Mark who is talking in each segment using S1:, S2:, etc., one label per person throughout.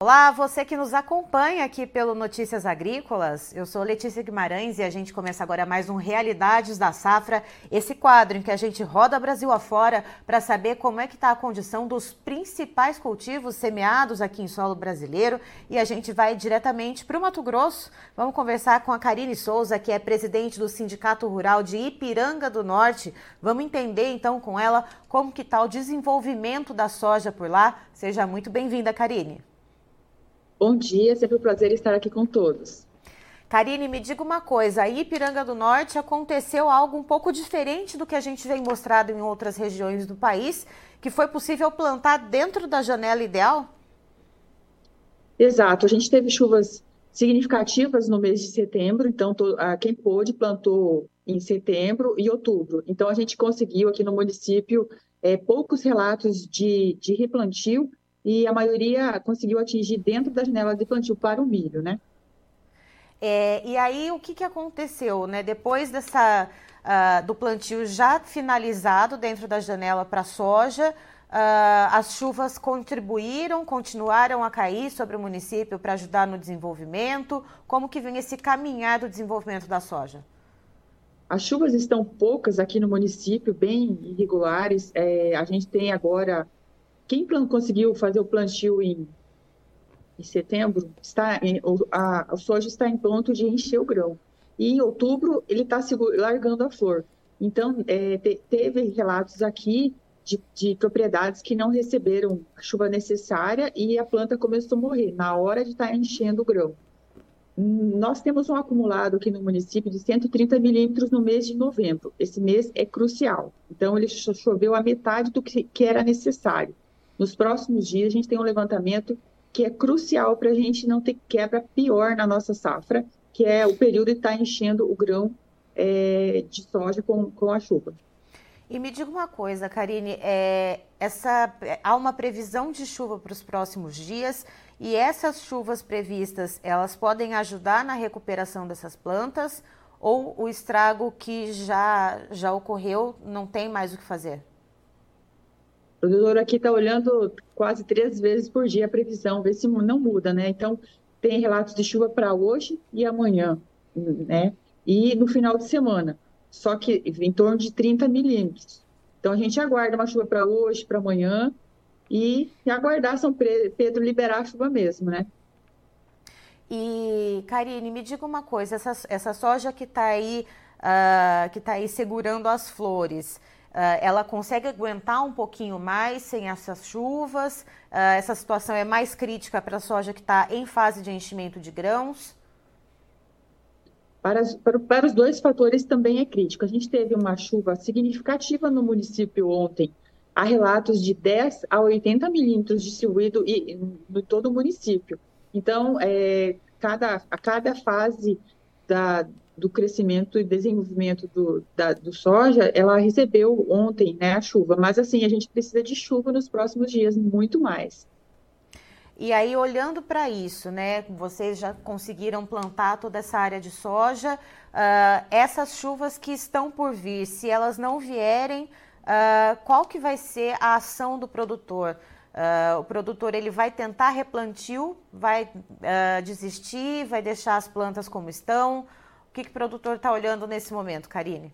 S1: Olá, você que nos acompanha aqui pelo Notícias Agrícolas. Eu sou Letícia Guimarães e a gente começa agora mais um Realidades da Safra, esse quadro em que a gente roda Brasil afora para saber como é que está a condição dos principais cultivos semeados aqui em solo brasileiro e a gente vai diretamente para o Mato Grosso. Vamos conversar com a Karine Souza, que é presidente do Sindicato Rural de Ipiranga do Norte. Vamos entender então com ela como que está o desenvolvimento da soja por lá. Seja muito bem-vinda, Karine.
S2: Bom dia, sempre um prazer estar aqui com todos.
S1: Karine, me diga uma coisa, aí Ipiranga do Norte aconteceu algo um pouco diferente do que a gente vem mostrado em outras regiões do país, que foi possível plantar dentro da janela ideal?
S2: Exato, a gente teve chuvas significativas no mês de setembro, então quem pôde plantou em setembro e outubro. Então a gente conseguiu aqui no município é, poucos relatos de, de replantio e a maioria conseguiu atingir dentro da janela de plantio para o milho, né?
S1: É, e aí o que, que aconteceu, né? Depois dessa uh, do plantio já finalizado dentro da janela para soja, uh, as chuvas contribuíram, continuaram a cair sobre o município para ajudar no desenvolvimento. Como que vem esse caminhar do desenvolvimento da soja?
S2: As chuvas estão poucas aqui no município, bem irregulares. É, a gente tem agora quem conseguiu fazer o plantio em, em setembro, está em, a, a soja está em ponto de encher o grão. E em outubro ele está largando a flor. Então, é, te, teve relatos aqui de, de, propriedades que não receberam a chuva necessária e a planta começou a morrer na hora de estar tá enchendo o grão. Nós temos um acumulado aqui no município de 130 milímetros no mês de novembro. Esse mês é crucial. Então, ele choveu a metade do que, que era necessário. Nos próximos dias, a gente tem um levantamento que é crucial para a gente não ter quebra pior na nossa safra, que é o período de estar tá enchendo o grão é, de soja com, com a chuva.
S1: E me diga uma coisa, Karine, é, essa, há uma previsão de chuva para os próximos dias e essas chuvas previstas, elas podem ajudar na recuperação dessas plantas ou o estrago que já, já ocorreu não tem mais o que fazer?
S2: O produtor aqui está olhando quase três vezes por dia a previsão, ver se não muda, né? Então, tem relatos de chuva para hoje e amanhã, né? E no final de semana, só que em torno de 30 milímetros. Então, a gente aguarda uma chuva para hoje, para amanhã, e, e aguardar São Pedro liberar a chuva mesmo, né?
S1: E, Karine, me diga uma coisa, essa, essa soja que está aí, uh, tá aí segurando as flores, ela consegue aguentar um pouquinho mais sem essas chuvas? Uh, essa situação é mais crítica para a soja que está em fase de enchimento de grãos?
S2: Para, para, para, os dois fatores também é crítico. A gente teve uma chuva significativa no município ontem. Há relatos de 10 a 80 milímetros de silvído em todo o município. Então, é, cada, a cada fase da, do crescimento e desenvolvimento do, da, do soja, ela recebeu ontem né, a chuva, mas assim, a gente precisa de chuva nos próximos dias, muito mais.
S1: E aí, olhando para isso, né, vocês já conseguiram plantar toda essa área de soja, uh, essas chuvas que estão por vir, se elas não vierem, uh, qual que vai ser a ação do produtor? Uh, o produtor ele vai tentar replantio, vai desistir, vai deixar as plantas como estão? Que, que o produtor está olhando nesse momento, Karine?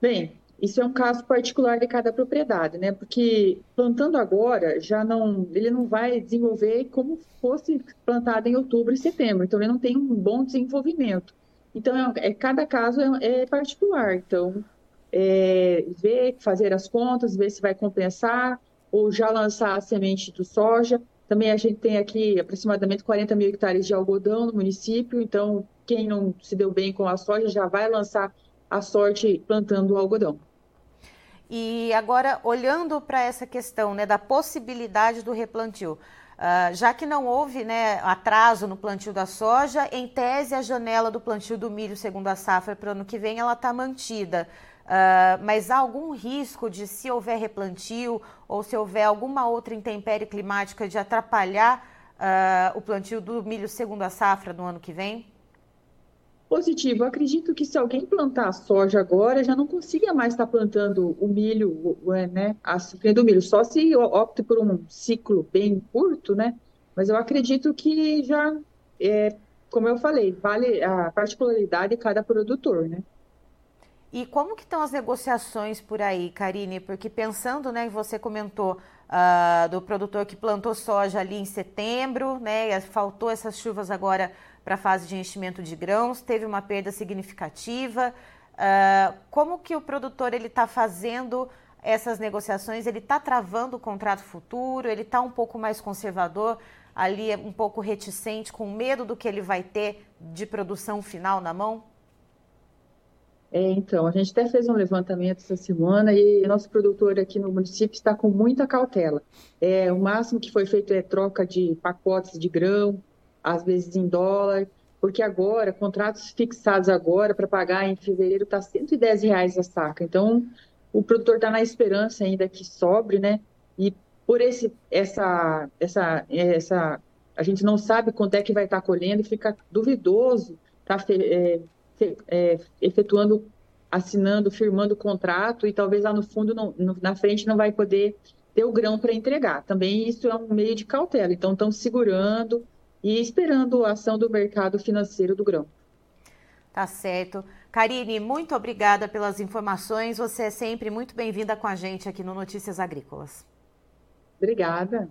S2: Bem, isso é um caso particular de cada propriedade, né? Porque plantando agora já não, ele não vai desenvolver como fosse plantado em outubro e setembro. Então ele não tem um bom desenvolvimento. Então é, é cada caso é, é particular. Então é, ver, fazer as contas, ver se vai compensar ou já lançar a semente do soja. Também a gente tem aqui aproximadamente 40 mil hectares de algodão no município. Então quem não se deu bem com a soja já vai lançar a sorte plantando o algodão.
S1: E agora, olhando para essa questão né, da possibilidade do replantio, uh, já que não houve né, atraso no plantio da soja, em tese a janela do plantio do milho, segundo a safra, para o ano que vem, ela está mantida. Uh, mas há algum risco de, se houver replantio ou se houver alguma outra intempérie climática, de atrapalhar uh, o plantio do milho segundo a safra no ano que vem?
S2: Positivo. Acredito que se alguém plantar soja agora, já não consiga mais estar plantando o milho, né? A safra do milho, só se opte por um ciclo bem curto, né? Mas eu acredito que já, é, como eu falei, vale a particularidade de cada produtor, né?
S1: E como que estão as negociações por aí, Karine? Porque pensando, né, você comentou uh, do produtor que plantou soja ali em setembro, né, faltou essas chuvas agora para a fase de enchimento de grãos, teve uma perda significativa. Uh, como que o produtor ele está fazendo essas negociações? Ele está travando o contrato futuro? Ele está um pouco mais conservador, ali um pouco reticente, com medo do que ele vai ter de produção final na mão?
S2: É, então, a gente até fez um levantamento essa semana e nosso produtor aqui no município está com muita cautela. É, o máximo que foi feito é troca de pacotes de grão, às vezes em dólar, porque agora, contratos fixados agora para pagar em fevereiro está 110 reais a saca. Então, o produtor está na esperança ainda que sobre, né? E por esse, essa, essa, essa, a gente não sabe quanto é que vai estar tá colhendo, fica duvidoso tá é, é, efetuando, assinando, firmando o contrato e talvez lá no fundo, não, no, na frente, não vai poder ter o grão para entregar. Também isso é um meio de cautela. Então, estão segurando, e esperando a ação do mercado financeiro do grão.
S1: Tá certo. Karine, muito obrigada pelas informações. Você é sempre muito bem-vinda com a gente aqui no Notícias Agrícolas.
S2: Obrigada.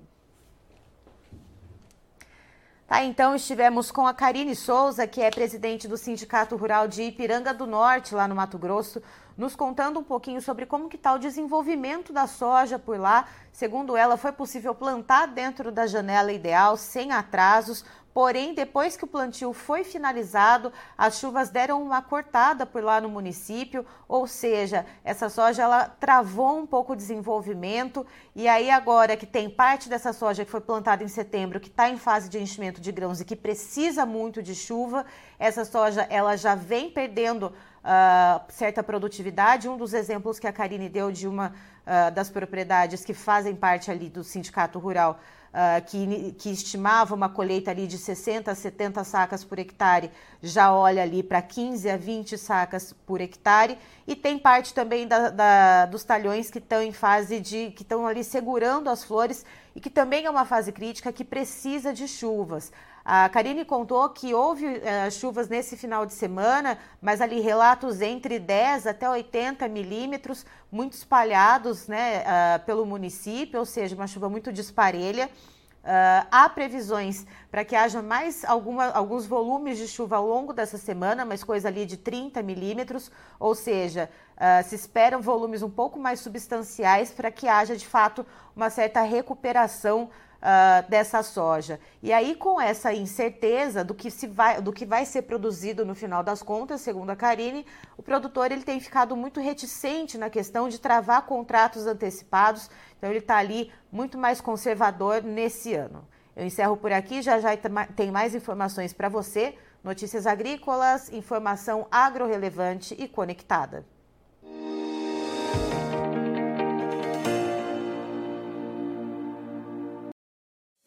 S1: Tá, então estivemos com a Karine Souza, que é presidente do Sindicato Rural de Ipiranga do Norte, lá no Mato Grosso, nos contando um pouquinho sobre como que está o desenvolvimento da soja por lá. Segundo ela, foi possível plantar dentro da janela ideal, sem atrasos, Porém, depois que o plantio foi finalizado, as chuvas deram uma cortada por lá no município, ou seja, essa soja ela travou um pouco o desenvolvimento. E aí agora que tem parte dessa soja que foi plantada em setembro, que está em fase de enchimento de grãos e que precisa muito de chuva, essa soja ela já vem perdendo uh, certa produtividade. Um dos exemplos que a Karine deu de uma uh, das propriedades que fazem parte ali do sindicato rural uh, que, que estimava uma colheita ali de 60 a 70 sacas por hectare, já olha ali para 15 a 20 sacas por hectare. E tem parte também da, da, dos talhões que estão em fase de. que estão ali segurando as flores e que também é uma fase crítica que precisa de chuvas. A Karine contou que houve uh, chuvas nesse final de semana, mas ali relatos entre 10 até 80 milímetros, muito espalhados né, uh, pelo município, ou seja, uma chuva muito disparelha. Uh, há previsões para que haja mais alguma, alguns volumes de chuva ao longo dessa semana, mas coisa ali de 30 milímetros, ou seja, uh, se esperam volumes um pouco mais substanciais para que haja de fato uma certa recuperação uh, dessa soja. E aí, com essa incerteza do que, se vai, do que vai ser produzido no final das contas, segundo a Karine, o produtor ele tem ficado muito reticente na questão de travar contratos antecipados, então ele está ali muito mais conservador nesse ano. Eu encerro por aqui, já já tem mais informações para você. Notícias agrícolas, informação agro-relevante e conectada.